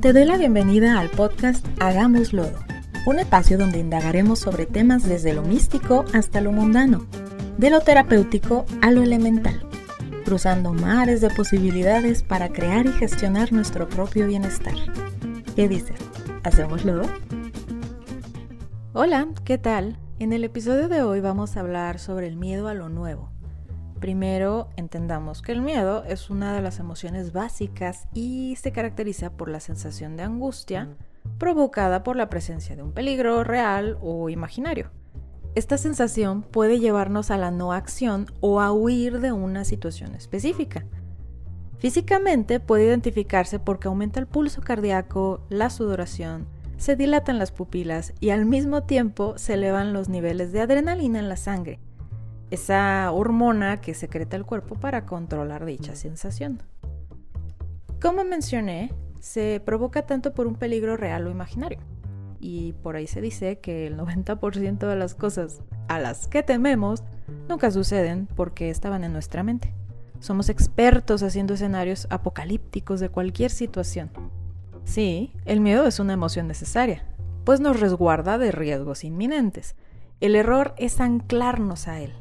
Te doy la bienvenida al podcast Hagamos Lodo, un espacio donde indagaremos sobre temas desde lo místico hasta lo mundano, de lo terapéutico a lo elemental cruzando mares de posibilidades para crear y gestionar nuestro propio bienestar. ¿Qué dices? ¿Hacémoslo? Hola, ¿qué tal? En el episodio de hoy vamos a hablar sobre el miedo a lo nuevo. Primero, entendamos que el miedo es una de las emociones básicas y se caracteriza por la sensación de angustia provocada por la presencia de un peligro real o imaginario. Esta sensación puede llevarnos a la no acción o a huir de una situación específica. Físicamente puede identificarse porque aumenta el pulso cardíaco, la sudoración, se dilatan las pupilas y al mismo tiempo se elevan los niveles de adrenalina en la sangre, esa hormona que secreta el cuerpo para controlar dicha sensación. Como mencioné, se provoca tanto por un peligro real o imaginario y por ahí se dice que el 90% de las cosas a las que tememos nunca suceden porque estaban en nuestra mente. Somos expertos haciendo escenarios apocalípticos de cualquier situación. Sí, el miedo es una emoción necesaria, pues nos resguarda de riesgos inminentes. El error es anclarnos a él.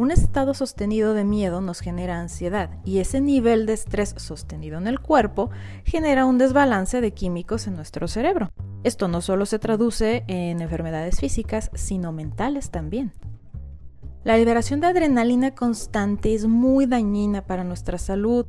Un estado sostenido de miedo nos genera ansiedad y ese nivel de estrés sostenido en el cuerpo genera un desbalance de químicos en nuestro cerebro. Esto no solo se traduce en enfermedades físicas, sino mentales también. La liberación de adrenalina constante es muy dañina para nuestra salud.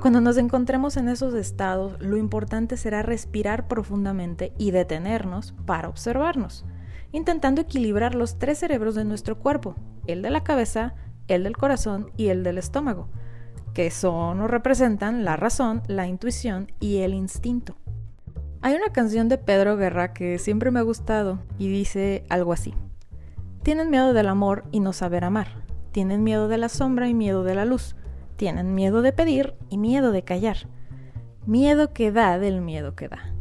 Cuando nos encontremos en esos estados, lo importante será respirar profundamente y detenernos para observarnos, intentando equilibrar los tres cerebros de nuestro cuerpo, el de la cabeza, el del corazón y el del estómago, que son o representan la razón, la intuición y el instinto. Hay una canción de Pedro Guerra que siempre me ha gustado y dice algo así. Tienen miedo del amor y no saber amar. Tienen miedo de la sombra y miedo de la luz. Tienen miedo de pedir y miedo de callar. Miedo que da del miedo que da.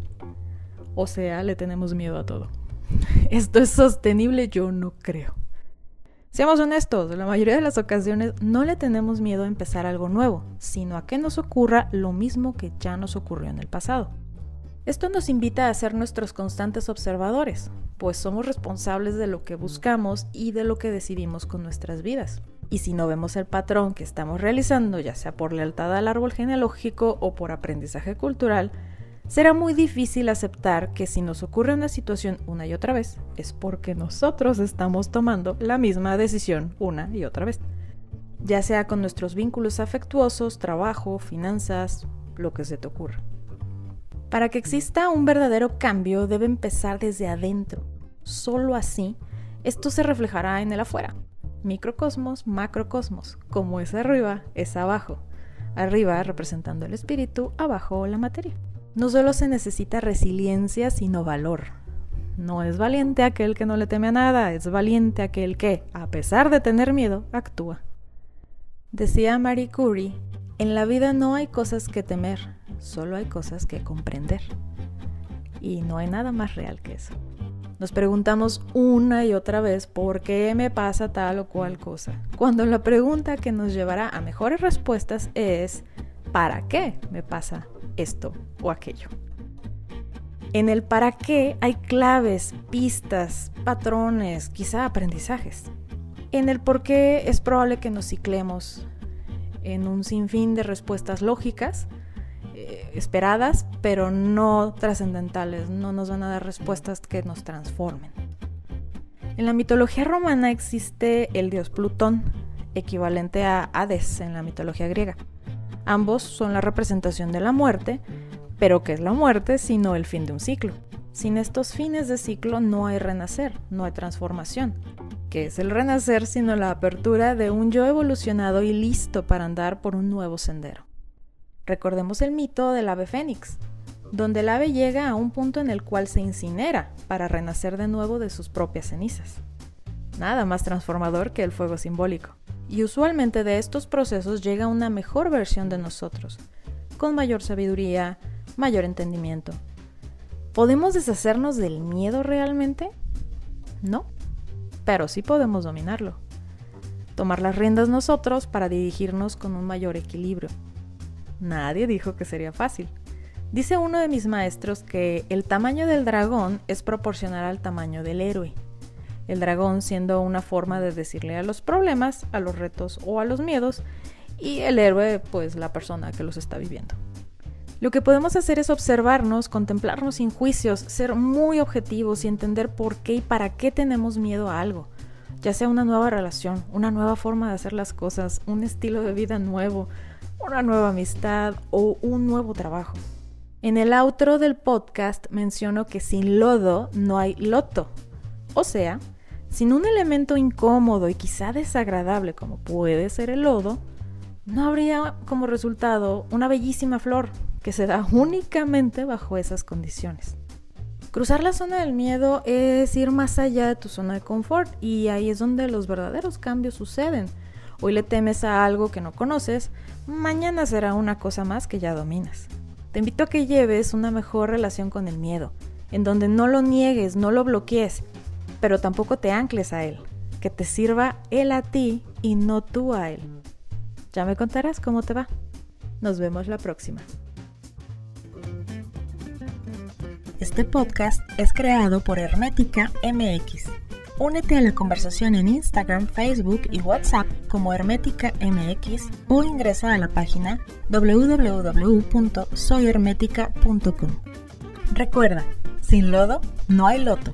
O sea, le tenemos miedo a todo. ¿Esto es sostenible? Yo no creo. Seamos honestos, la mayoría de las ocasiones no le tenemos miedo a empezar algo nuevo, sino a que nos ocurra lo mismo que ya nos ocurrió en el pasado. Esto nos invita a ser nuestros constantes observadores, pues somos responsables de lo que buscamos y de lo que decidimos con nuestras vidas. Y si no vemos el patrón que estamos realizando, ya sea por lealtad al árbol genealógico o por aprendizaje cultural, será muy difícil aceptar que si nos ocurre una situación una y otra vez, es porque nosotros estamos tomando la misma decisión una y otra vez. Ya sea con nuestros vínculos afectuosos, trabajo, finanzas, lo que se te ocurra. Para que exista un verdadero cambio debe empezar desde adentro. Solo así, esto se reflejará en el afuera. Microcosmos, macrocosmos. Como es arriba, es abajo. Arriba representando el espíritu, abajo la materia. No solo se necesita resiliencia, sino valor. No es valiente aquel que no le teme a nada, es valiente aquel que, a pesar de tener miedo, actúa. Decía Marie Curie, en la vida no hay cosas que temer, solo hay cosas que comprender. Y no hay nada más real que eso. Nos preguntamos una y otra vez por qué me pasa tal o cual cosa, cuando la pregunta que nos llevará a mejores respuestas es ¿para qué me pasa esto o aquello? En el para qué hay claves, pistas, patrones, quizá aprendizajes. En el por qué es probable que nos ciclemos en un sinfín de respuestas lógicas eh, esperadas, pero no trascendentales, no nos van a dar respuestas que nos transformen. En la mitología romana existe el dios Plutón, equivalente a Hades en la mitología griega. Ambos son la representación de la muerte, pero ¿qué es la muerte sino el fin de un ciclo? Sin estos fines de ciclo no hay renacer, no hay transformación. ¿Qué es el renacer sino la apertura de un yo evolucionado y listo para andar por un nuevo sendero? Recordemos el mito del ave fénix, donde el ave llega a un punto en el cual se incinera para renacer de nuevo de sus propias cenizas. Nada más transformador que el fuego simbólico. Y usualmente de estos procesos llega una mejor versión de nosotros, con mayor sabiduría, mayor entendimiento. ¿Podemos deshacernos del miedo realmente? No, pero sí podemos dominarlo. Tomar las riendas nosotros para dirigirnos con un mayor equilibrio. Nadie dijo que sería fácil. Dice uno de mis maestros que el tamaño del dragón es proporcional al tamaño del héroe el dragón siendo una forma de decirle a los problemas, a los retos o a los miedos, y el héroe pues la persona que los está viviendo. Lo que podemos hacer es observarnos, contemplarnos sin juicios, ser muy objetivos y entender por qué y para qué tenemos miedo a algo, ya sea una nueva relación, una nueva forma de hacer las cosas, un estilo de vida nuevo, una nueva amistad o un nuevo trabajo. En el outro del podcast menciono que sin lodo no hay loto, o sea, sin un elemento incómodo y quizá desagradable como puede ser el lodo, no habría como resultado una bellísima flor que se da únicamente bajo esas condiciones. Cruzar la zona del miedo es ir más allá de tu zona de confort y ahí es donde los verdaderos cambios suceden. Hoy le temes a algo que no conoces, mañana será una cosa más que ya dominas. Te invito a que lleves una mejor relación con el miedo, en donde no lo niegues, no lo bloquees pero tampoco te ancles a él, que te sirva él a ti y no tú a él. Ya me contarás cómo te va. Nos vemos la próxima. Este podcast es creado por Hermética MX. Únete a la conversación en Instagram, Facebook y WhatsApp como Hermética MX o ingresa a la página www.soyhermética.com. Recuerda, sin lodo no hay loto.